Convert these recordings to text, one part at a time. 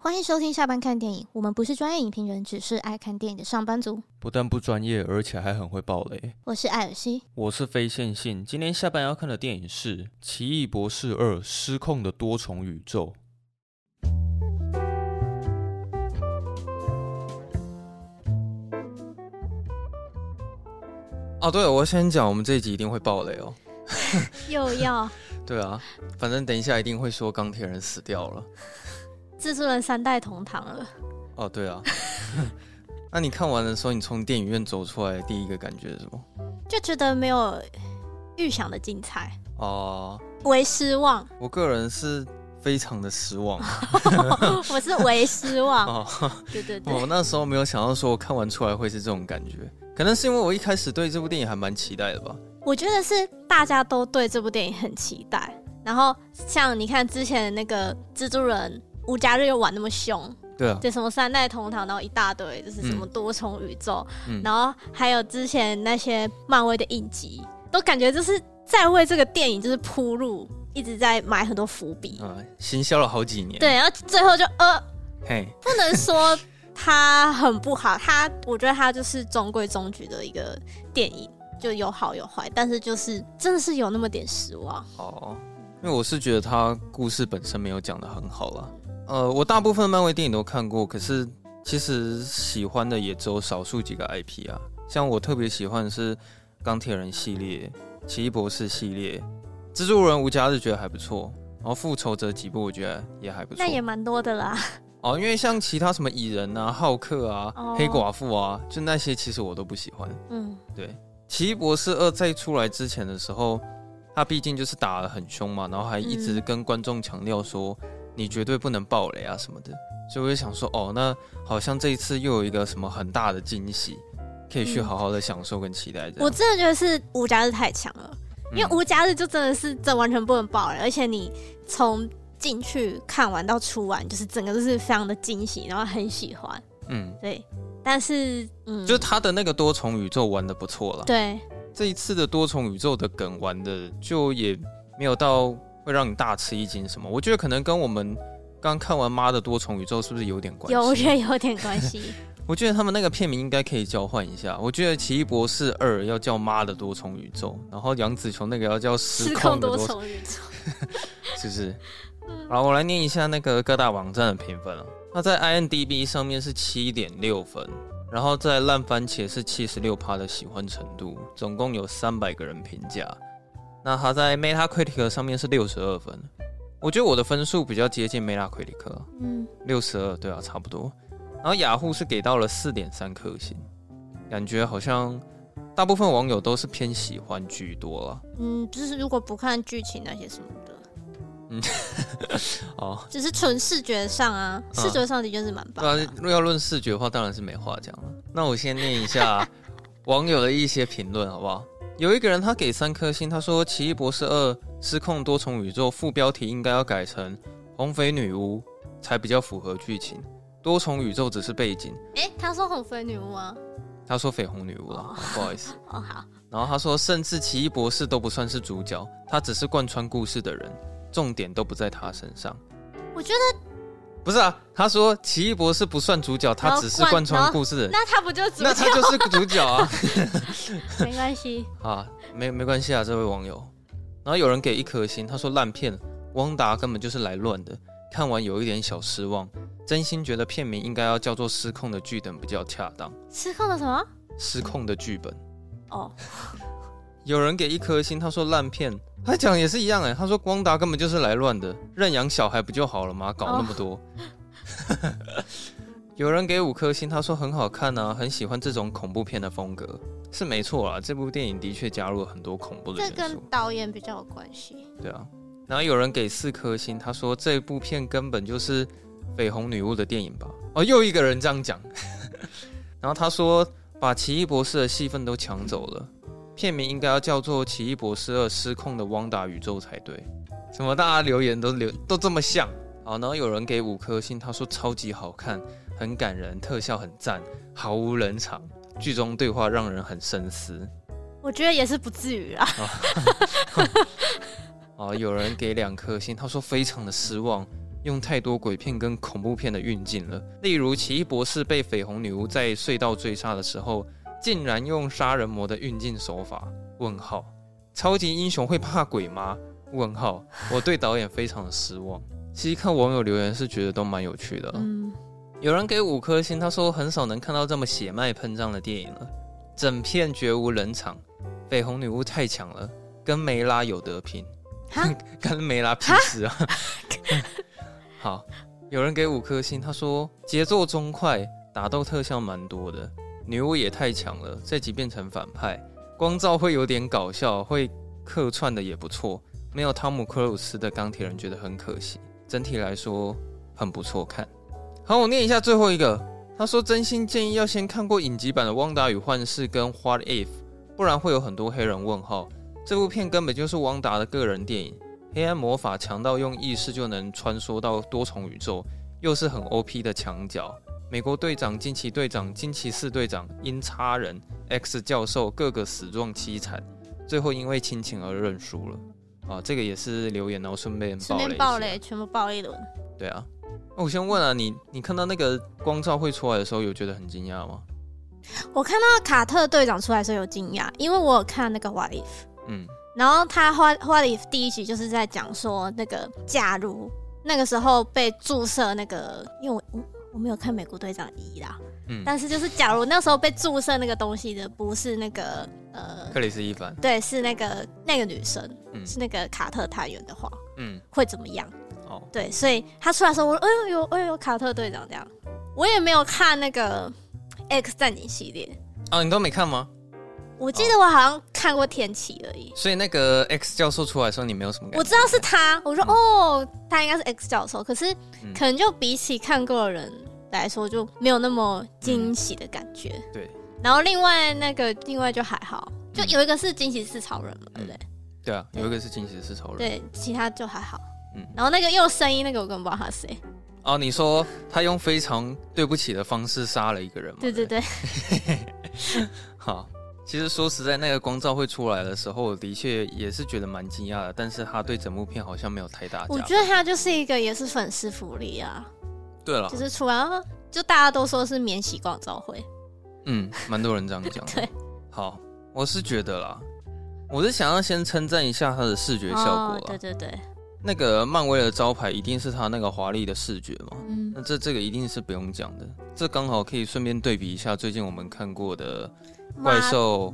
欢迎收听下班看电影。我们不是专业影评人，只是爱看电影的上班族。不但不专业，而且还很会爆雷。我是艾尔西，我是非线性。今天下班要看的电影是《奇异博士二：失控的多重宇宙》。哦，对了，我先讲，我们这一集一定会爆雷哦。又要？对啊，反正等一下一定会说钢铁人死掉了。蜘蛛人三代同堂了。哦，对啊。那你看完的时候，你从电影院走出来，第一个感觉是什么？就觉得没有预想的精彩哦，为失望。我个人是非常的失望。我是为失望。哦，对对对。我那时候没有想到说，我看完出来会是这种感觉。可能是因为我一开始对这部电影还蛮期待的吧。我觉得是大家都对这部电影很期待。然后像你看之前的那个蜘蛛人。无家日又玩那么凶，对啊，就什么三代同堂，然后一大堆，就是什么多重宇宙，嗯、然后还有之前那些漫威的影集，都感觉就是在为这个电影就是铺路，一直在埋很多伏笔，嗯，行销了好几年，对，然后最后就呃，嘿，不能说它很不好，它我觉得它就是中规中矩的一个电影，就有好有坏，但是就是真的是有那么点失望，哦，因为我是觉得它故事本身没有讲的很好啦。呃，我大部分漫威电影都看过，可是其实喜欢的也只有少数几个 IP 啊。像我特别喜欢的是钢铁人系列、奇异博士系列、蜘蛛人无家日觉得还不错，然后复仇者几部我觉得也还不错。那也蛮多的啦。哦，因为像其他什么蚁人啊、浩克啊、哦、黑寡妇啊，就那些其实我都不喜欢。嗯，对。奇异博士二在出来之前的时候，他毕竟就是打得很凶嘛，然后还一直跟观众强调说。嗯你绝对不能爆雷啊什么的，所以我就想说，哦，那好像这一次又有一个什么很大的惊喜，可以去好好的享受跟期待。我真的觉得是无家日太强了，因为无家日就真的是这完全不能爆雷，而且你从进去看完到出完，就是整个都是非常的惊喜，然后很喜欢。嗯，对。但是，嗯，就是他的那个多重宇宙玩的不错了。对，这一次的多重宇宙的梗玩的就也没有到。会让你大吃一惊什么？我觉得可能跟我们刚看完《妈的多重宇宙》是不是有点关系？有，我觉得有点关系。我觉得他们那个片名应该可以交换一下。我觉得《奇异博士二》要叫《妈的多重宇宙》，然后杨紫琼那个要叫《失控的多重宇宙 》，是不是？好，我来念一下那个各大网站的评分了。那在 IMDB 上面是七点六分，然后在烂番茄是七十六趴的喜欢程度，总共有三百个人评价。那他在 Metacritic 上面是六十二分，我觉得我的分数比较接近 Metacritic，嗯，六十二，对啊，差不多。然后雅虎是给到了四点三颗星，感觉好像大部分网友都是偏喜欢居多了。嗯，就是如果不看剧情那些什么的，嗯，哦，只是纯视觉上啊，视觉上的确是蛮棒的。对啊，如果要论视觉的话，当然是没话讲了。那我先念一下 网友的一些评论，好不好？有一个人他给三颗星，他说《奇异博士二：失控多重宇宙》副标题应该要改成“红肥女巫”才比较符合剧情，多重宇宙只是背景。哎、欸，他说红肥女巫啊？他说绯红女巫了，哦，不好意思。哦好。然后他说，甚至奇异博士都不算是主角，他只是贯穿故事的人，重点都不在他身上。我觉得。不是啊，他说奇异博士不算主角，他只是贯穿故事的人。那他不就主角？那他就是个主角啊。没关系啊，没没关系啊，这位网友。然后有人给一颗星，他说烂片，汪达根本就是来乱的，看完有一点小失望，真心觉得片名应该要叫做《失控的剧本》比较恰当。失控的什么？失控的剧本。哦。有人给一颗星，他说烂片。他讲也是一样哎，他说光达根本就是来乱的，认养小孩不就好了吗？搞那么多。Oh. 有人给五颗星，他说很好看啊，很喜欢这种恐怖片的风格，是没错啦。这部电影的确加入了很多恐怖的元素。这跟导演比较有关系。对啊，然后有人给四颗星，他说这部片根本就是绯红女巫的电影吧？哦，又一个人这样讲。然后他说把奇异博士的戏份都抢走了。片名应该要叫做《奇异博士二：失控的汪达宇宙》才对。怎么大家留言都留都这么像？好，然后有人给五颗星，他说超级好看，很感人，特效很赞，毫无冷场，剧中对话让人很深思。我觉得也是不至于啊。哦，有人给两颗星，他说非常的失望，用太多鬼片跟恐怖片的运镜了。例如，奇异博士被绯红女巫在隧道追杀的时候，竟然用杀人魔的运镜手法？问号。超级英雄会怕鬼吗？问号。我对导演非常的失望。其实看网友留言是觉得都蛮有趣的。嗯。有人给五颗星，他说很少能看到这么血脉喷张的电影了，整片绝无冷场，绯红女巫太强了，跟梅拉有得拼。跟梅拉屁事啊！好，有人给五颗星，他说节奏中快，打斗特效蛮多的，女巫也太强了，这集变成反派，光照会有点搞笑，会客串的也不错，没有汤姆克鲁斯的钢铁人觉得很可惜，整体来说很不错看。好，我念一下最后一个，他说真心建议要先看过影集版的《汪达与幻视》跟《What If》，不然会有很多黑人问号。这部片根本就是汪达的个人电影，黑暗魔法强到用意识就能穿梭到多重宇宙，又是很 OP 的墙角。美国队长、惊奇队长、惊奇四队长、因差人、X 教授，个个死状凄惨，最后因为亲情而认输了。啊，这个也是留言，然后顺便爆雷，爆雷，全部爆一轮。对啊，那我先问啊，你你看到那个光照会出来的时候，有觉得很惊讶吗？我看到卡特队长出来的时候有惊讶，因为我有看那个 What If。嗯，然后他 What What If 第一集就是在讲说那个假如那个时候被注射那个，因为我我我没有看美国队长一啦，嗯，但是就是假如那时候被注射那个东西的不是那个呃克里斯·伊凡，对，是那个那个女生，嗯，是那个卡特探员的话，嗯，会怎么样？哦，对，所以他出来说我哎呦呦哎呦卡特队长这样，我也没有看那个 X 战警系列，哦，你都没看吗？我记得我好像看过天启而已，所以那个 X 教授出来的时候，你没有什么感觉？我知道是他，我说、嗯、哦，他应该是 X 教授，可是可能就比起看过的人来说，就没有那么惊喜的感觉。嗯、对。然后另外那个另外就还好，就有一个是惊喜四超人嘛，对不对？对啊，有一个是惊喜四超人。对，其他就还好。嗯。然后那个用声音那个我根本不知道他是谁。哦，你说他用非常对不起的方式杀了一个人吗？对对对。好。其实说实在，那个光照会出来的时候，我的确也是觉得蛮惊讶的。但是他对整部片好像没有太大。我觉得他就是一个也是粉丝福利啊。对了，就是出来就大家都说是免洗光照会。嗯，蛮多人这样讲。对，好，我是觉得啦，我是想要先称赞一下他的视觉效果。哦。对对对，那个漫威的招牌一定是他那个华丽的视觉嘛。嗯，那这这个一定是不用讲的。这刚好可以顺便对比一下最近我们看过的。怪兽，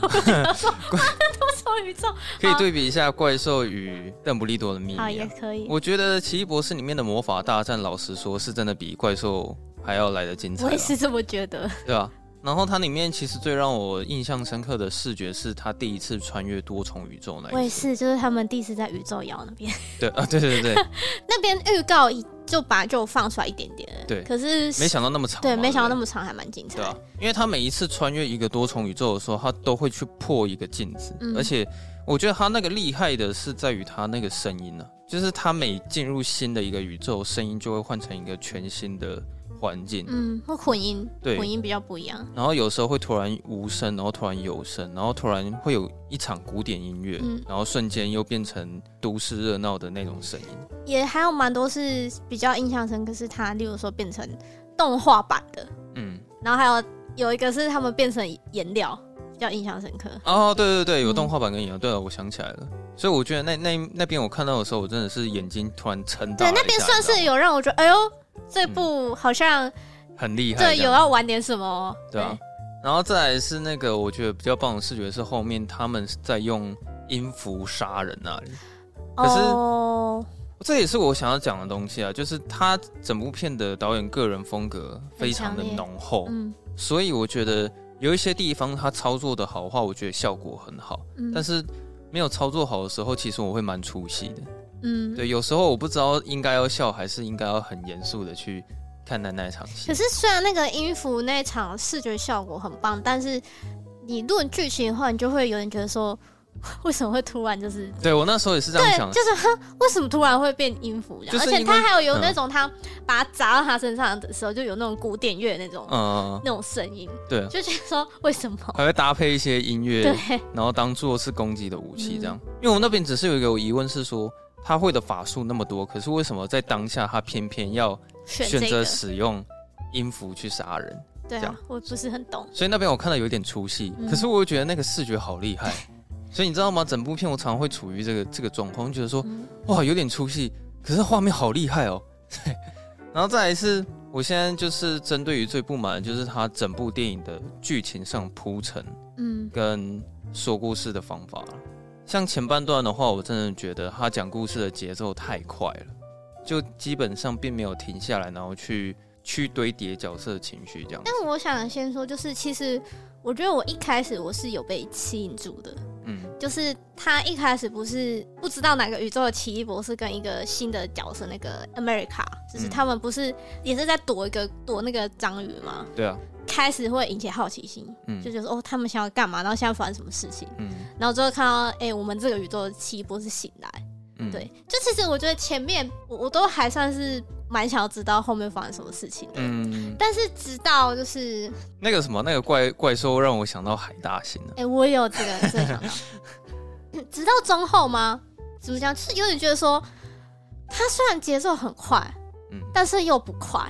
多重宇宙可以对比一下怪兽与邓布利多的秘密啊，也可以。我觉得奇异博士里面的魔法大战，老实说是真的比怪兽还要来的精彩。我也是这么觉得，对吧？然后它里面其实最让我印象深刻的视觉是他第一次穿越多重宇宙那一次。我也是，就是他们第一次在宇宙摇那边。对 啊，对对对对，那边预告一就把就放出来一点点。对，可是没想到那么长。对，没想到那么长，还蛮精彩。对啊，因为他每一次穿越一个多重宇宙的时候，他都会去破一个镜子，嗯、而且我觉得他那个厉害的是在于他那个声音呢、啊，就是他每进入新的一个宇宙，声音就会换成一个全新的。环境，嗯，或混音，对，混音比较不一样。然后有时候会突然无声，然后突然有声，然后突然会有一场古典音乐，嗯，然后瞬间又变成都市热闹的那种声音。也还有蛮多是比较印象深刻，是它，例如说变成动画版的，嗯，然后还有有一个是他们变成颜料，比较印象深刻。哦，对对对，有动画版跟颜料，嗯、对了，我想起来了。所以我觉得那那那边我看到的时候，我真的是眼睛突然撑大。对，那边算是有让我觉得，哎呦。这部好像很厉害，对，有要玩点什么，对啊。然后再来是那个，我觉得比较棒的视觉是后面他们在用音符杀人那里。可是这也是我想要讲的东西啊，就是他整部片的导演个人风格非常的浓厚，嗯，所以我觉得有一些地方他操作的好的话，我觉得效果很好。但是没有操作好的时候，其实我会蛮出戏的。嗯，对，有时候我不知道应该要笑还是应该要很严肃的去看待那场戏。可是虽然那个音符那场视觉效果很棒，但是你论剧情的话，你就会有点觉得说，为什么会突然就是？对我那时候也是这样想，就是哼，为什么突然会变音符？而且他还有有那种他把它砸到他身上的时候，就有那种古典乐那种嗯那种声音，对，就觉得说为什么还会搭配一些音乐，对，然后当做是攻击的武器这样。因为我那边只是有一个疑问是说。他会的法术那么多，可是为什么在当下他偏偏要选择使用音符去杀人？对啊，我不是很懂。所以那边我看到有点出戏，嗯、可是我又觉得那个视觉好厉害。所以你知道吗？整部片我常常会处于这个这个状况，觉得说哇有点出戏，可是画面好厉害哦。对，然后再来是，我现在就是针对于最不满的就是他整部电影的剧情上铺陈，嗯，跟说故事的方法。像前半段的话，我真的觉得他讲故事的节奏太快了，就基本上并没有停下来，然后去。去堆叠角色的情绪，这样。但我想先说，就是其实我觉得我一开始我是有被吸引住的，嗯，就是他一开始不是不知道哪个宇宙的奇异博士跟一个新的角色那个 America，就是他们不是也是在躲一个躲那个章鱼吗？对啊。开始会引起好奇心，嗯，就觉得哦，他们想要干嘛？然后现在发生什么事情？嗯，然后之后看到哎、欸，我们这个宇宙的奇异博士醒来，嗯，对，就其实我觉得前面我我都还算是。蛮想要知道后面发生什么事情的，嗯，但是直到就是那个什么那个怪怪兽让我想到海大星了，哎、欸，我也有这个这个想到，直到中后吗？怎么讲？就是有点觉得说，他虽然节奏很快，嗯，但是又不快，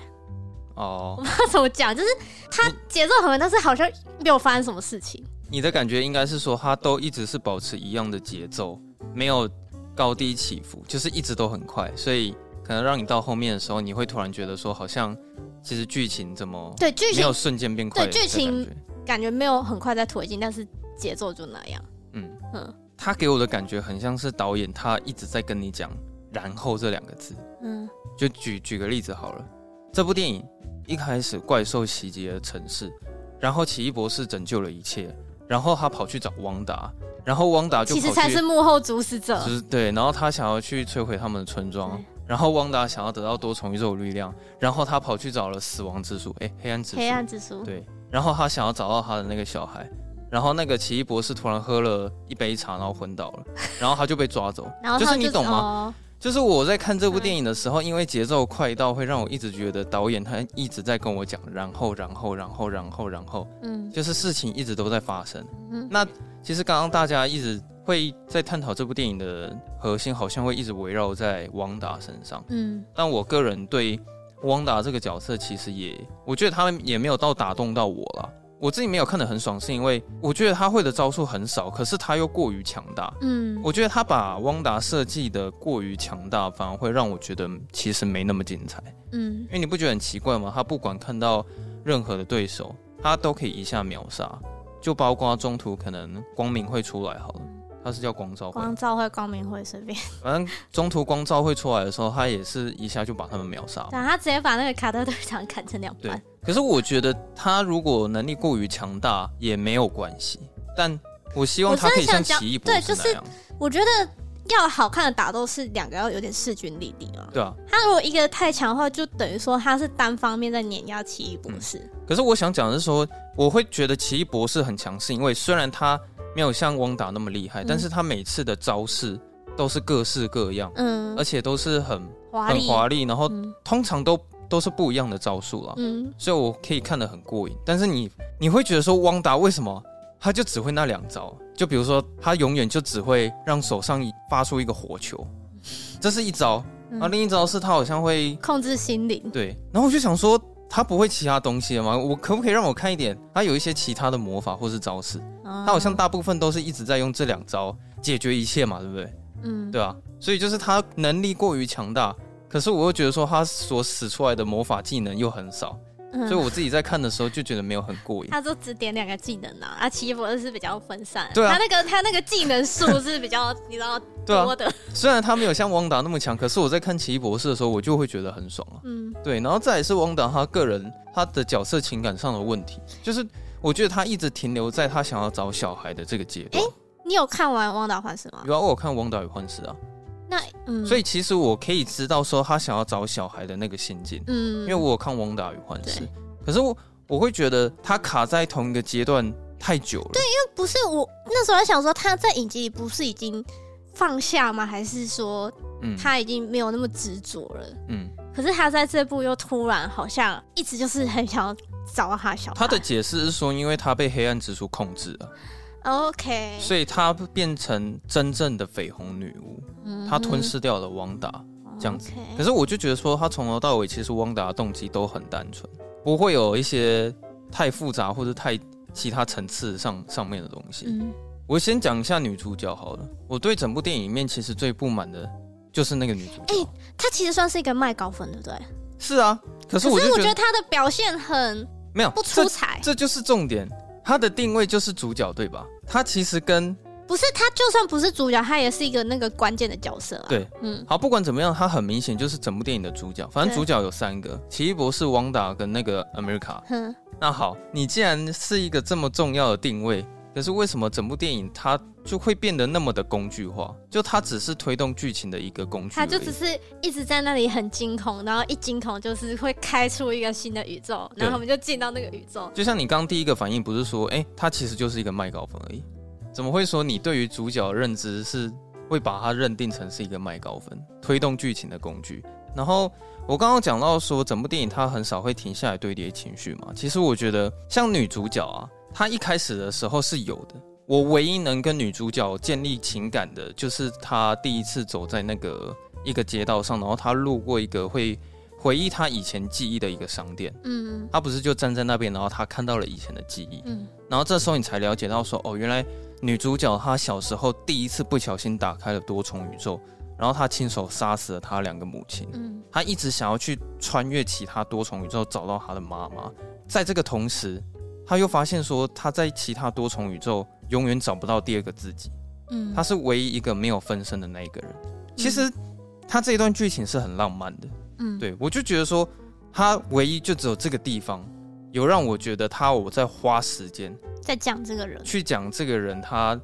哦，我不知道怎么讲，就是他节奏很快，但是好像没有发生什么事情。你的感觉应该是说，他都一直是保持一样的节奏，没有高低起伏，就是一直都很快，所以。可能让你到后面的时候，你会突然觉得说，好像其实剧情怎么对剧情没有瞬间变快，对剧情感觉没有很快在推进，但是节奏就那样。嗯嗯，他给我的感觉很像是导演他一直在跟你讲“然后”这两个字。嗯，就举举个例子好了，这部电影一开始怪兽袭击了城市，然后奇异博士拯救了一切，然后他跑去找汪达，然后汪达就其实才是幕后主使者，就是对，然后他想要去摧毁他们的村庄。然后汪达想要得到多重宇宙力量，然后他跑去找了死亡之书，哎，黑暗之书，黑暗之书，对。然后他想要找到他的那个小孩，然后那个奇异博士突然喝了一杯茶，然后昏倒了，然后他就被抓走。然后就，就是你懂吗？哦、就是我在看这部电影的时候，因为节奏快到会让我一直觉得导演他一直在跟我讲，然后，然后，然后，然后，然后，嗯，就是事情一直都在发生。嗯，那其实刚刚大家一直。会在探讨这部电影的核心，好像会一直围绕在汪达身上。嗯，但我个人对汪达这个角色，其实也，我觉得他们也没有到打动到我了。我自己没有看得很爽，是因为我觉得他会的招数很少，可是他又过于强大。嗯，我觉得他把汪达设计的过于强大，反而会让我觉得其实没那么精彩。嗯，因为你不觉得很奇怪吗？他不管看到任何的对手，他都可以一下秒杀，就包括中途可能光明会出来好了。他是叫光照会，光照会、光明会随便。反正中途光照会出来的时候，他也是一下就把他们秒杀。对，他直接把那个卡特队长砍成两半。可是我觉得他如果能力过于强大也没有关系，但我希望他可以像奇异博士那样。对，就是我觉得要好看的打斗是两个要有点势均力敌啊。对啊，他如果一个太强的话，就等于说他是单方面在碾压奇异博士。嗯。可是我想讲的是说，我会觉得奇异博士很强势，因为虽然他。没有像汪达那么厉害，嗯、但是他每次的招式都是各式各样，嗯，而且都是很华丽很华丽，然后通常都都是不一样的招数了，嗯，所以我可以看得很过瘾。但是你你会觉得说，汪达为什么他就只会那两招？就比如说，他永远就只会让手上发出一个火球，这是一招，然后另一招是他好像会控制心灵，对，然后我就想说。他不会其他东西了吗？我可不可以让我看一点？他有一些其他的魔法或是招式，他好像大部分都是一直在用这两招解决一切嘛，对不对？嗯，对啊。所以就是他能力过于强大，可是我又觉得说他所使出来的魔法技能又很少。所以我自己在看的时候就觉得没有很过瘾。他就只点两个技能啊，啊，奇异博士是比较分散。对啊，他那个他那个技能数是比较你知道多的。虽然他没有像汪达那么强，可是我在看奇异博士的时候，我就会觉得很爽啊。嗯，对，然后再也是汪达他个人他的角色情感上的问题，就是我觉得他一直停留在他想要找小孩的这个阶段。哎，你有看完《汪达幻视》吗？有啊，我有看《汪达与幻视》啊。那嗯，所以其实我可以知道说他想要找小孩的那个心境。嗯，因为我有看《汪达与幻视》。可是我我会觉得他卡在同一个阶段太久了。对，因为不是我那时候在想说他在影集里不是已经放下吗？还是说他已经没有那么执着了？嗯。可是他在这部又突然好像一直就是很想要找到他小孩。他的解释是说，因为他被黑暗之书控制了。OK，所以她变成真正的绯红女巫，她吞噬掉了汪达这样子。可是我就觉得说，她从头到尾其实汪达的动机都很单纯，不会有一些太复杂或者太其他层次上上面的东西。嗯，我先讲一下女主角好了。我对整部电影里面其实最不满的就是那个女主角。哎，她其实算是一个卖高分，对不对？是啊，可是我觉得她的表现很没有不出彩，这就是重点。她的定位就是主角，对吧？她其实跟不是他，就算不是主角，他也是一个那个关键的角色啊。对，嗯，好，不管怎么样，他很明显就是整部电影的主角。反正主角有三个：奇异博士、汪达跟那个 America。嗯，那好，你既然是一个这么重要的定位。可是为什么整部电影它就会变得那么的工具化？就它只是推动剧情的一个工具，它就只是一直在那里很惊恐，然后一惊恐就是会开出一个新的宇宙，然后我们就进到那个宇宙。就像你刚第一个反应不是说，哎、欸，它其实就是一个麦高芬而已，怎么会说你对于主角的认知是会把它认定成是一个麦高芬，推动剧情的工具？然后我刚刚讲到说，整部电影它很少会停下来堆叠情绪嘛，其实我觉得像女主角啊。他一开始的时候是有的，我唯一能跟女主角建立情感的，就是他第一次走在那个一个街道上，然后他路过一个会回忆他以前记忆的一个商店，嗯，他不是就站在那边，然后他看到了以前的记忆，嗯，然后这时候你才了解到说，哦，原来女主角她小时候第一次不小心打开了多重宇宙，然后她亲手杀死了她两个母亲，嗯，她一直想要去穿越其他多重宇宙找到她的妈妈，在这个同时。他又发现说，他在其他多重宇宙永远找不到第二个自己。嗯，他是唯一一个没有分身的那一个人。其实，他这一段剧情是很浪漫的。嗯，对，我就觉得说，他唯一就只有这个地方有让我觉得他我在花时间在讲这个人，去讲这个人他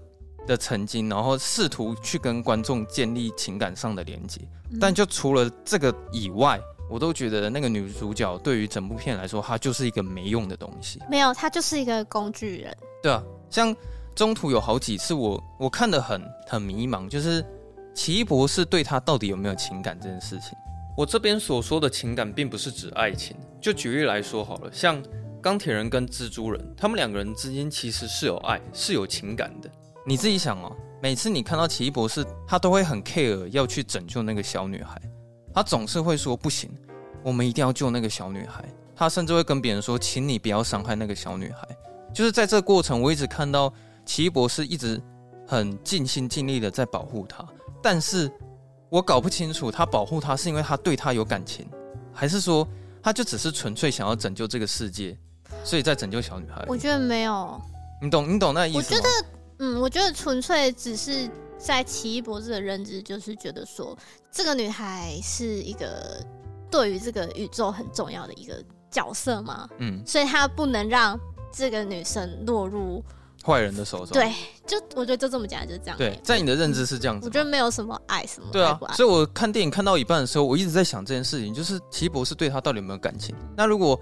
的曾经，然后试图去跟观众建立情感上的连接。但就除了这个以外。我都觉得那个女主角对于整部片来说，她就是一个没用的东西。没有，她就是一个工具人。对啊，像中途有好几次我我看得很很迷茫，就是奇异博士对她到底有没有情感这件事情。我这边所说的情感，并不是指爱情。就举例来说好了，像钢铁人跟蜘蛛人，他们两个人之间其实是有爱，是有情感的。你自己想哦，每次你看到奇异博士，他都会很 care 要去拯救那个小女孩。他总是会说不行，我们一定要救那个小女孩。他甚至会跟别人说，请你不要伤害那个小女孩。就是在这个过程，我一直看到奇异博士一直很尽心尽力的在保护她，但是我搞不清楚他保护她是因为他对她有感情，还是说他就只是纯粹想要拯救这个世界，所以在拯救小女孩。我觉得没有，你懂你懂那意思吗？我觉得，嗯，我觉得纯粹只是。在奇异博士的认知，就是觉得说，这个女孩是一个对于这个宇宙很重要的一个角色嘛，嗯，所以他不能让这个女生落入坏人的手中。对，就我觉得就这么讲，就是这样。对，在你的认知是这样子。我觉得没有什么爱什么爱。对啊，所以我看电影看到一半的时候，我一直在想这件事情，就是奇异博士对她到底有没有感情？那如果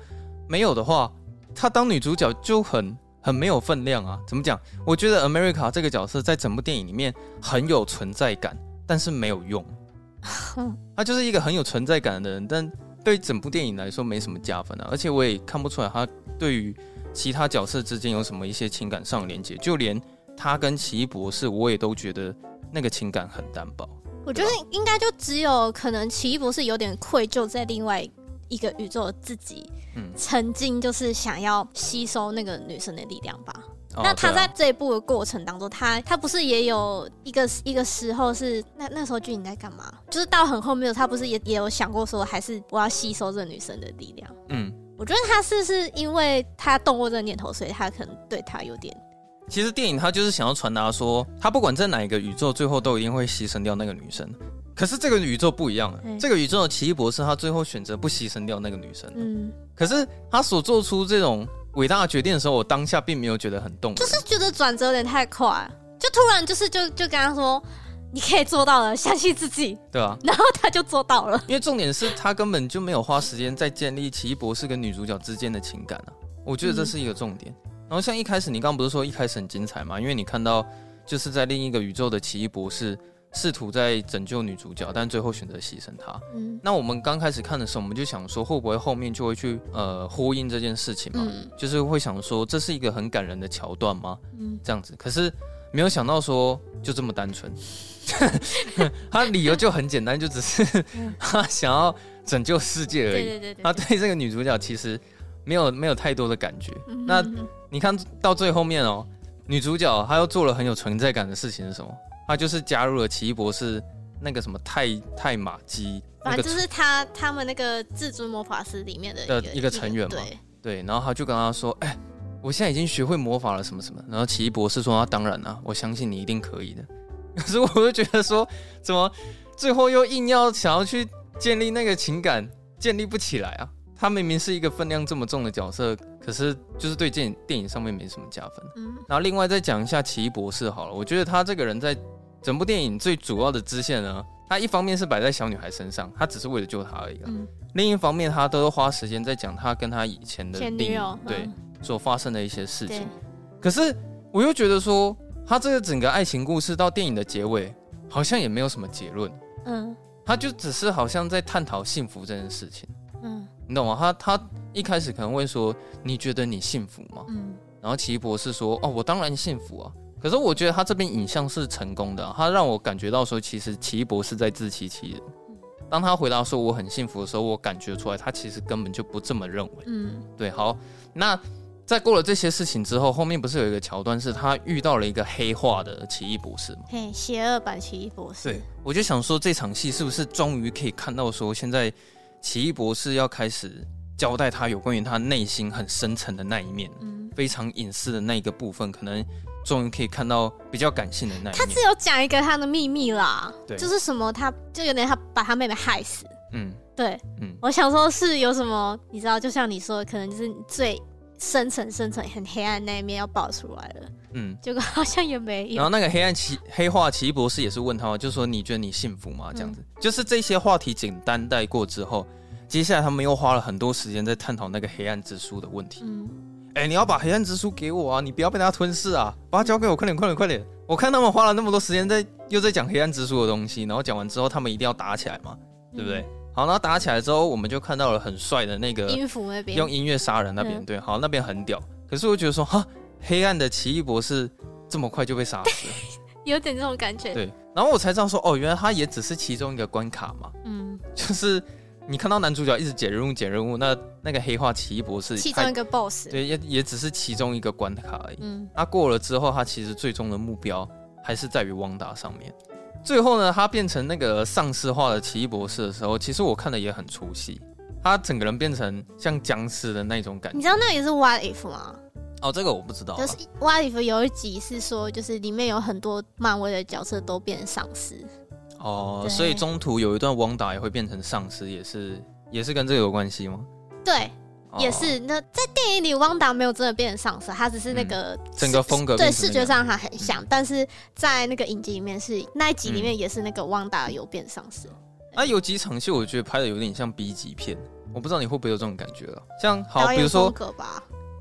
没有的话，她当女主角就很。很没有分量啊！怎么讲？我觉得 America 这个角色在整部电影里面很有存在感，但是没有用。他就是一个很有存在感的人，但对整部电影来说没什么加分啊。而且我也看不出来他对于其他角色之间有什么一些情感上连接，就连他跟奇异博士，我也都觉得那个情感很单薄。我觉得应该就只有可能奇异博士有点愧疚在另外一个宇宙的自己。嗯曾经就是想要吸收那个女生的力量吧。哦、那他在这一步的过程当中，他他不是也有一个一个时候是那那时候剧你在干嘛？就是到很后面他不是也也有想过说，还是我要吸收这个女生的力量？嗯，我觉得他是是因为他动过这个念头，所以他可能对他有点。其实电影他就是想要传达说，他不管在哪一个宇宙，最后都一定会牺牲掉那个女生。可是这个宇宙不一样这个宇宙的奇异博士他最后选择不牺牲掉那个女生。嗯，可是他所做出这种伟大的决定的时候，我当下并没有觉得很动，就是觉得转折有点太快，就突然就是就就跟他说，你可以做到了，相信自己，对啊，然后他就做到了。因为重点是他根本就没有花时间在建立奇异博士跟女主角之间的情感啊，我觉得这是一个重点。嗯、然后像一开始你刚刚不是说一开始很精彩嘛？因为你看到就是在另一个宇宙的奇异博士。试图在拯救女主角，但最后选择牺牲她。嗯，那我们刚开始看的时候，我们就想说，会不会后面就会去呃呼应这件事情嘛？嗯，就是会想说，这是一个很感人的桥段吗？嗯，这样子。可是没有想到说就这么单纯，他理由就很简单，就只是 他想要拯救世界而已。对对对对，他对这个女主角其实没有没有太多的感觉。嗯、那你看到最后面哦，女主角她又做了很有存在感的事情是什么？他就是加入了奇异博士那个什么泰泰马基，反正就是他他们那个至尊魔法师里面的一个，一个成员嘛。对对，然后他就跟他说：“哎、欸，我现在已经学会魔法了，什么什么。”然后奇异博士说：“啊，当然了，我相信你一定可以的。” 可是我就觉得说，怎么最后又硬要想要去建立那个情感，建立不起来啊？他明明是一个分量这么重的角色，可是就是对电影电影上面没什么加分。嗯，然后另外再讲一下奇异博士好了，我觉得他这个人在。整部电影最主要的支线呢，它一方面是摆在小女孩身上，她只是为了救她而已。嗯。另一方面，她都花时间在讲她跟她以前的女友对、嗯、所发生的一些事情。可是我又觉得说，她这个整个爱情故事到电影的结尾，好像也没有什么结论。嗯。她就只是好像在探讨幸福这件事情。嗯。你懂吗？她她一开始可能会说：“你觉得你幸福吗？”嗯。然后奇异博士说：“哦，我当然幸福啊。”可是我觉得他这边影像是成功的，他让我感觉到说，其实奇异博士在自欺欺人。当他回答说我很幸福的时候，我感觉出来他其实根本就不这么认为。嗯，对。好，那在过了这些事情之后，后面不是有一个桥段是他遇到了一个黑化的奇异博士吗？嘿，邪恶版奇异博士。对，我就想说这场戏是不是终于可以看到说，现在奇异博士要开始交代他有关于他内心很深层的那一面，嗯，非常隐私的那一个部分，可能。终于可以看到比较感性的那一面。他只有讲一个他的秘密啦，对，就是什么，他就有点他把他妹妹害死。嗯，对，嗯，我想说是有什么，你知道，就像你说的，可能就是最深层、深层很黑暗那一面要爆出来了。嗯，结果好像也没有。然后那个黑暗奇黑化奇异博士也是问他，就说你觉得你幸福吗？这样子，嗯、就是这些话题简单带过之后，接下来他们又花了很多时间在探讨那个黑暗之书的问题。嗯。哎、欸，你要把黑暗之书给我啊！你不要被他吞噬啊！把它交给我，快点，快点，快点！我看他们花了那么多时间在又在讲黑暗之书的东西，然后讲完之后，他们一定要打起来嘛，对不对？嗯、好，然后打起来之后，我们就看到了很帅的那个音符那边，用音乐杀人那边，嗯、对，好，那边很屌。可是我觉得说，哈，黑暗的奇异博士这么快就被杀死了，有点这种感觉。对，然后我才知道说，哦，原来他也只是其中一个关卡嘛，嗯，就是。你看到男主角一直捡任务捡任务，那那个黑化奇异博士其中一个 boss，对，也也只是其中一个关卡而已。嗯，他过了之后，他其实最终的目标还是在于汪达上面。最后呢，他变成那个丧尸化的奇异博士的时候，其实我看的也很出戏。他整个人变成像僵尸的那种感觉。你知道那也是 What If 吗？哦，这个我不知道。就是 What If 有一集是说，就是里面有很多漫威的角色都变成丧尸。哦，所以中途有一段汪达也会变成丧尸，也是也是跟这个有关系吗？对，哦、也是。那在电影里，汪达没有真的变成丧尸，他只是那个、嗯、整个风格对视觉上还很像，嗯、但是在那个影集里面是那一集里面也是那个汪达有变丧尸。嗯啊、有几场戏我觉得拍的有点像 B 级片，我不知道你会不会有这种感觉了。像好，比如说，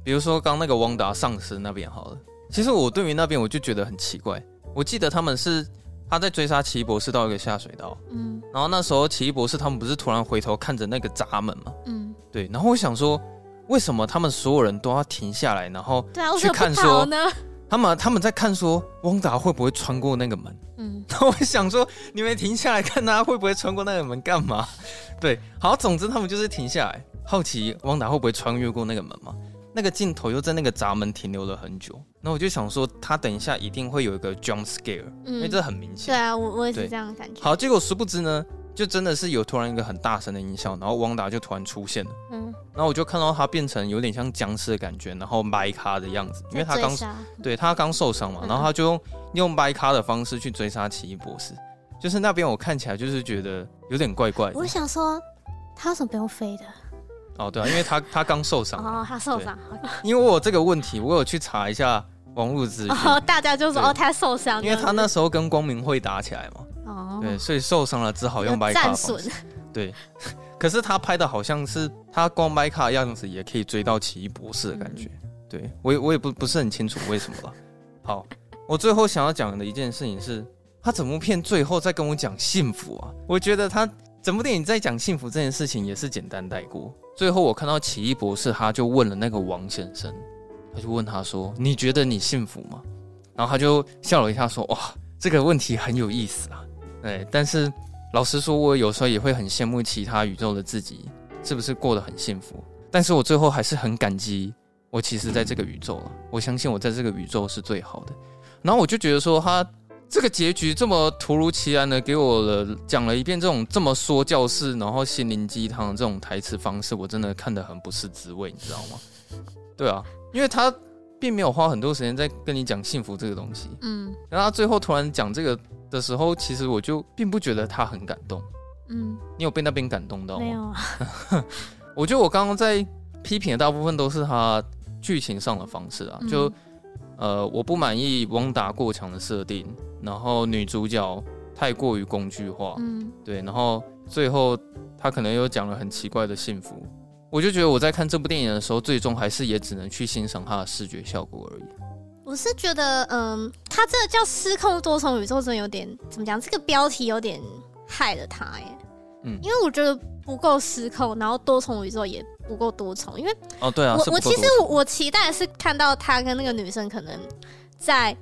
比如说刚那个汪达丧尸那边好了，其实我对于那边我就觉得很奇怪，我记得他们是。他在追杀奇异博士到一个下水道，嗯，然后那时候奇异博士他们不是突然回头看着那个闸门吗？嗯，对，然后我想说，为什么他们所有人都要停下来，然后去看说，呢？他们他们在看说，汪达会不会穿过那个门？嗯，然后我想说，你们停下来看他会不会穿过那个门干嘛？对，好，总之他们就是停下来，好奇汪达会不会穿越过那个门嘛。那个镜头又在那个闸门停留了很久，那我就想说，他等一下一定会有一个 jump scare，嗯，因为这很明显。对啊，我我也是这样感觉。好，结果殊不知呢，就真的是有突然一个很大声的音效，然后汪达就突然出现了，嗯，然后我就看到他变成有点像僵尸的感觉，然后掰咖的样子，因为他刚对他刚受伤嘛，然后他就用用掰咖的方式去追杀奇异博士，就是那边我看起来就是觉得有点怪怪的。我想说，他为什么不用飞的？哦，对啊，因为他他刚受伤。哦，他受伤。因为我有这个问题，我有去查一下网络资讯。哦，大家就说对哦，他受伤。因为他那时候跟光明会打起来嘛。哦。对，所以受伤了，只好用白卡。战损。对。可是他拍的好像是他光白卡的样子也可以追到奇异博士的感觉。嗯、对我也我也不不是很清楚为什么了。好，我最后想要讲的一件事情是，他整部片最后在跟我讲幸福啊？我觉得他整部电影在讲幸福这件事情也是简单带过。最后我看到奇异博士，他就问了那个王先生，他就问他说：“你觉得你幸福吗？”然后他就笑了一下说：“哇，这个问题很有意思啊。”对，但是老实说，我有时候也会很羡慕其他宇宙的自己，是不是过得很幸福？但是我最后还是很感激，我其实在这个宇宙了。我相信我在这个宇宙是最好的。然后我就觉得说他。这个结局这么突如其来的给我了讲了一遍这种这么说教式，然后心灵鸡汤这种台词方式，我真的看得很不是滋味，你知道吗？对啊，因为他并没有花很多时间在跟你讲幸福这个东西，嗯，然后他最后突然讲这个的时候，其实我就并不觉得他很感动，嗯，你有被那边感动到吗？没有啊，我觉得我刚刚在批评的大部分都是他剧情上的方式啊，就。呃，我不满意汪达过强的设定，然后女主角太过于工具化，嗯，对，然后最后他可能又讲了很奇怪的幸福，我就觉得我在看这部电影的时候，最终还是也只能去欣赏它的视觉效果而已。我是觉得，嗯，它这个叫失控多重宇宙，真的有点怎么讲？这个标题有点害了他耶，嗯，因为我觉得不够失控，然后多重宇宙也。不够多重，因为哦，对啊，我我其实我我期待是看到他跟那个女生可能在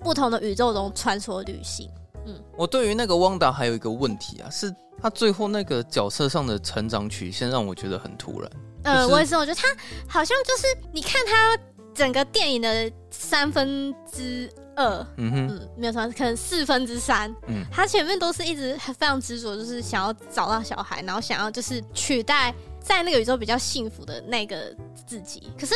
不同的宇宙中穿梭旅行。嗯，我对于那个汪达还有一个问题啊，是他最后那个角色上的成长曲线让我觉得很突然。呃，我也是？我觉得他好像就是你看他整个电影的三分之二，嗯哼，嗯，没有错，可能四分之三，嗯，他前面都是一直非常执着，就是想要找到小孩，然后想要就是取代。在那个宇宙比较幸福的那个自己，可是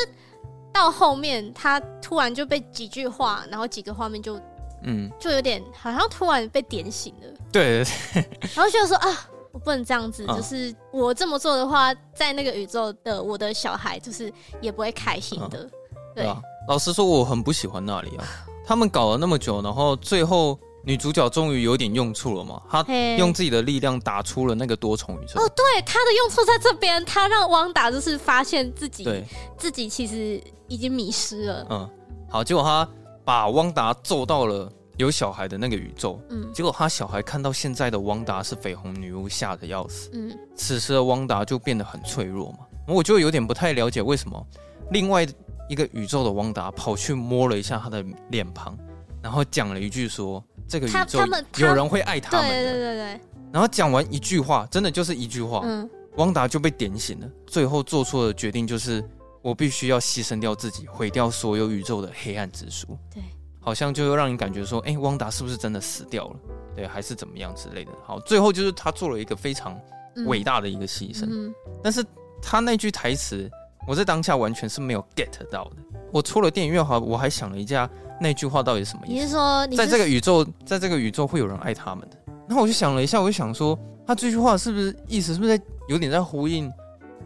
到后面他突然就被几句话，然后几个画面就，嗯，就有点好像突然被点醒了。对，然后就说啊，我不能这样子，就是我这么做的话，在那个宇宙的我的小孩就是也不会开心的。对啊，老实说，我很不喜欢那里啊，他们搞了那么久，然后最后。女主角终于有点用处了嘛？她用自己的力量打出了那个多重宇宙。哦，对，她的用处在这边，她让汪达就是发现自己，对，自己其实已经迷失了。嗯，好，结果他把汪达揍到了有小孩的那个宇宙。嗯，结果他小孩看到现在的汪达是绯红女巫，吓得要死。嗯，此时的汪达就变得很脆弱嘛。我就有点不太了解为什么另外一个宇宙的汪达跑去摸了一下他的脸庞，然后讲了一句说。这个宇宙有人会爱他们的，对对对对。然后讲完一句话，真的就是一句话，嗯，汪达就被点醒了。最后做出的决定就是，我必须要牺牲掉自己，毁掉所有宇宙的黑暗之书。对，好像就让你感觉说，哎，汪达是不是真的死掉了？对，还是怎么样之类的。好，最后就是他做了一个非常伟大的一个牺牲。嗯，但是他那句台词，我在当下完全是没有 get 到的。我出了电影院好，我还想了一下。那句话到底是什么意思？你是说，你是在这个宇宙，在这个宇宙会有人爱他们的？然后我就想了一下，我就想说，他这句话是不是意思是不是在有点在呼应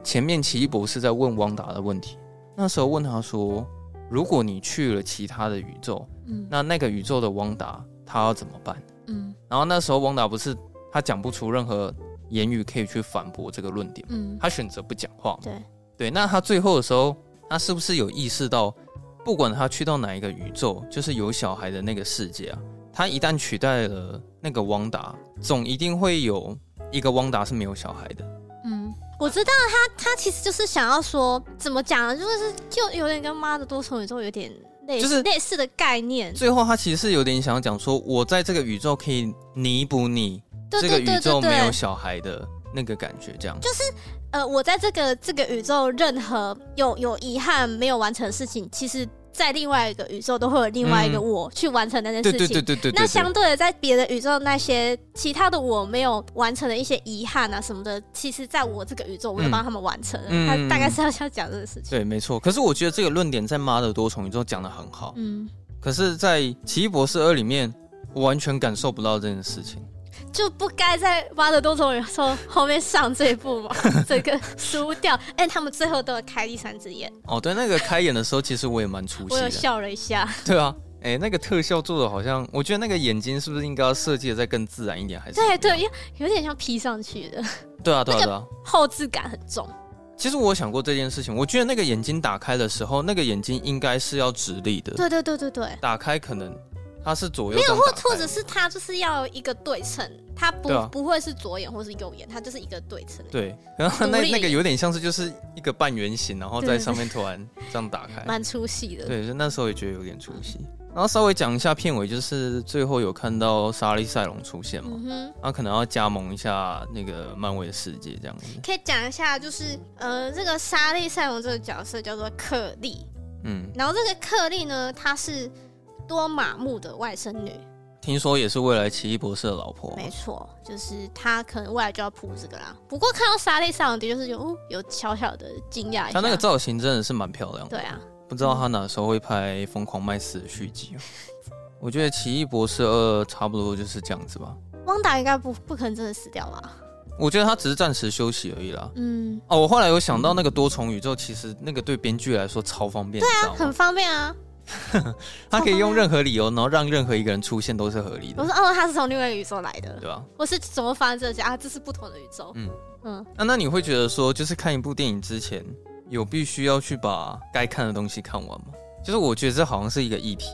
前面奇异博士在问汪达的问题？那时候问他说，如果你去了其他的宇宙，嗯，那那个宇宙的汪达他要怎么办？嗯，然后那时候汪达不是他讲不出任何言语可以去反驳这个论点，嗯，他选择不讲话，对对。那他最后的时候，他是不是有意识到？不管他去到哪一个宇宙，就是有小孩的那个世界啊，他一旦取代了那个汪达，总一定会有一个汪达是没有小孩的。嗯，我知道他，他其实就是想要说，怎么讲呢？就是就有点跟妈的多重宇宙有点类似，就是类似的概念。最后他其实是有点想要讲说，我在这个宇宙可以弥补你这个宇宙没有小孩的那个感觉，这样就是。呃，我在这个这个宇宙，任何有有遗憾没有完成的事情，其实，在另外一个宇宙都会有另外一个我去完成那件事情。对对对对对。那相对的，在别的宇宙那些其他的我没有完成的一些遗憾啊什么的，其实在我这个宇宙，我有帮他们完成了。他大概是要想讲这个事情。对，没错。可是我觉得这个论点在《妈的多重宇宙》讲的很好。嗯。可是，在《奇异博士二》里面，我完全感受不到这件事情。就不该在挖的多重宇宙后面上这一步嘛，这个输掉。哎，他们最后都要开第三只眼。哦，对，那个开眼的时候，其实我也蛮出戏的。我有笑了一下。对啊，哎，那个特效做的好像，我觉得那个眼睛是不是应该要设计的再更自然一点？还是对对，有点像 P 上去的。对啊，对啊，对啊，后置感很重。其实我想过这件事情，我觉得那个眼睛打开的时候，那个眼睛应该是要直立的。对对对对对，打开可能。他是左右没有，或或者是它就是要一个对称，它不、啊、不会是左眼或是右眼，它就是一个对称。对，然后那那个有点像是就是一个半圆形，然后在上面突然这样打开，蛮出戏的。对，就那时候也觉得有点出戏。然后稍微讲一下片尾，就是最后有看到莎莉赛隆出现嘛，嗯哼，然后可能要加盟一下那个漫威的世界这样子。可以讲一下，就是呃，这个莎莉赛隆这个角色叫做克利，嗯，然后这个克利呢，他是多玛木的外甥女，听说也是未来奇异博士的老婆。没错，就是她可能未来就要铺这个啦。不过看到莎莉赛隆的就是有有小小的惊讶，她那个造型真的是蛮漂亮的。对啊。不知道她哪时候会拍《疯狂麦斯》的续集。我觉得《奇异博士二》差不多就是这样子吧。汪达应该不不可能真的死掉吧？我觉得他只是暂时休息而已啦。嗯。哦，我后来有想到那个多重宇宙，其实那个对编剧来说超方便。对啊，很方便啊。他可以用任何理由，然后让任何一个人出现都是合理的。我说哦，他是从另外一个宇宙来的，对吧？我是怎么发生这些啊？这是不同的宇宙。嗯嗯。那那你会觉得说，就是看一部电影之前，有必须要去把该看的东西看完吗？就是我觉得这好像是一个议题，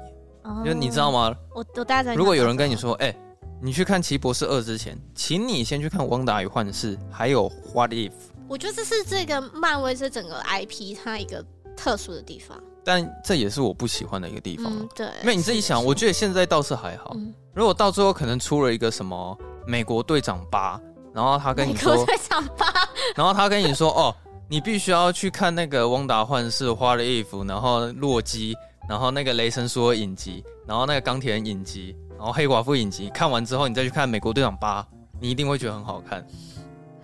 因为、哦、你知道吗？我我大概如果有人跟你说，哎、欸，你去看《奇博士二》之前，请你先去看《汪达与幻视》，还有《What If》。我觉得这是这个漫威这整个 IP 它一个特殊的地方，但这也是我不喜欢的一个地方。嗯、对，因为你自己想，我觉得现在倒是还好。嗯、如果到最后可能出了一个什么美国队长八，然后他跟你说，队长八，然后他跟你说，哦。你必须要去看那个《汪达幻视》《What If》，然后洛基，然后那个雷神索尔影集，然后那个钢铁人影集，然后黑寡妇影集。看完之后，你再去看《美国队长八》，你一定会觉得很好看。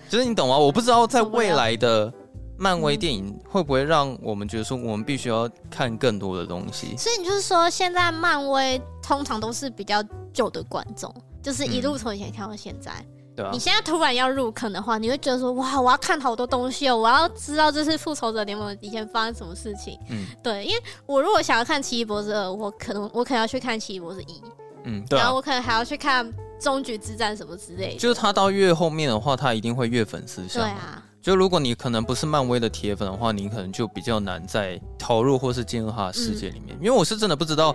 就是你懂吗？我不知道在未来的漫威电影会不会让我们觉得说，我们必须要看更多的东西。所以你就是说，现在漫威通常都是比较旧的观众，就是一路从以前看到现在。对啊、你现在突然要入坑的话，你会觉得说哇，我要看好多东西哦，我要知道这是复仇者联盟以前发生什么事情。嗯，对，因为我如果想要看奇异博士二，我可能我可能要去看奇异博士一，嗯，对、啊，然后我可能还要去看终局之战什么之类的。就是他到越后面的话，他一定会越粉丝向。对啊，就如果你可能不是漫威的铁粉的话，你可能就比较难再投入或是进入他的世界里面。嗯、因为我是真的不知道，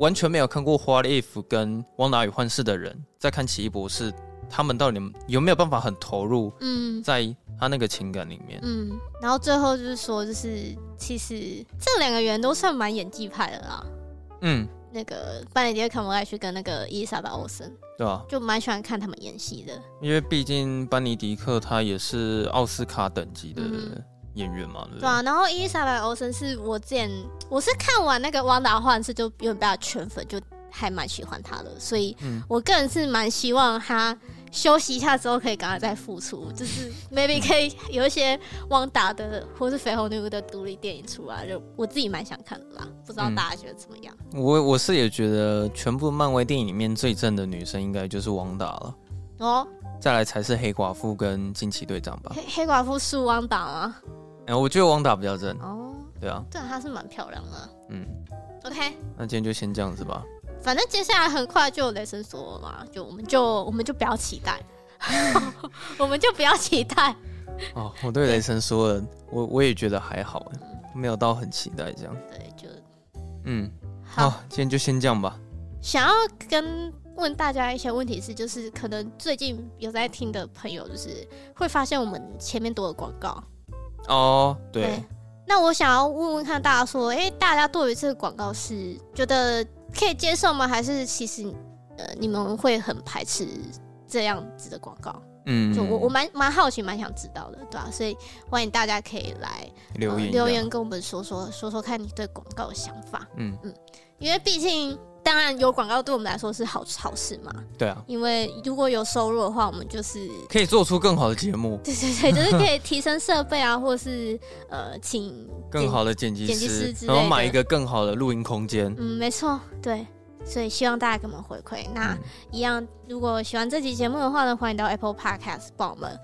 完全没有看过《What If》跟《汪达与幻视》的人在看奇异博士。他们到底有没有办法很投入？嗯，在他那个情感里面，嗯，然后最后就是说，就是其实这两个人都算蛮演技派的啦。嗯，那个班尼迪克·卡麦去跟那个伊丽莎白·欧森，对啊，就蛮喜欢看他们演戏的。因为毕竟班尼迪克他也是奥斯卡等级的演员嘛，对，对啊。然后伊丽莎白·欧森是我之前我是看完那个《汪达幻视》就有点被他圈粉，就还蛮喜欢他的，所以我个人是蛮希望他。休息一下之后，可以赶快再复出，就是 maybe 可以有一些汪达的或是绯红女巫的独立电影出来，就我自己蛮想看的啦。不知道大家觉得怎么样？嗯、我我是也觉得，全部漫威电影里面最正的女生应该就是汪达了。哦，再来才是黑寡妇跟惊奇队长吧。黑黑寡妇是汪达吗？哎、欸，我觉得汪达比较正。哦，对啊，对啊，她是蛮漂亮的。嗯，OK，那今天就先这样子吧。反正接下来很快就有雷神索了嘛，就我们就我们就不要期待，我们就不要期待。哦，我对雷神索尔，我我也觉得还好，没有到很期待这样。对，就嗯，好，好，今天就先这样吧。想要跟问大家一些问题是，就是可能最近有在听的朋友，就是会发现我们前面多了广告。哦，对。对，那我想要问问看大家说，哎、欸，大家对于这个广告是觉得？可以接受吗？还是其实，呃，你们会很排斥这样子的广告？嗯，就我我蛮蛮好奇，蛮想知道的，对吧、啊？所以欢迎大家可以来留言、呃、留言跟我们说说说说看你对广告的想法。嗯嗯，因为毕竟当然有广告对我们来说是好好事嘛。对啊，因为如果有收入的话，我们就是可以做出更好的节目。对对对，就是可以 提升设备啊，或是呃，请更好的剪辑师，然后买一个更好的录音空间。嗯，没错，对。所以希望大家给我们回馈。那一样，如果喜欢这期节目的话呢，欢迎到 Apple Podcast 帮我们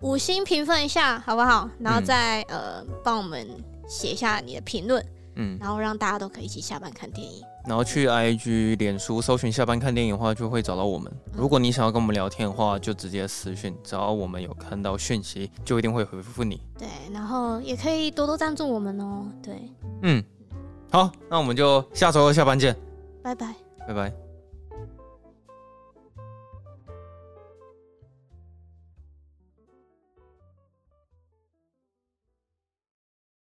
五星评分一下，好不好？然后再、嗯、呃帮我们写一下你的评论，嗯，然后让大家都可以一起下班看电影。然后去 IG、脸书搜寻下班看电影的话，就会找到我们。如果你想要跟我们聊天的话，就直接私讯，只要我们有看到讯息，就一定会回复你。对，然后也可以多多赞助我们哦。对，嗯，好，那我们就下周二下班见。拜拜，拜拜。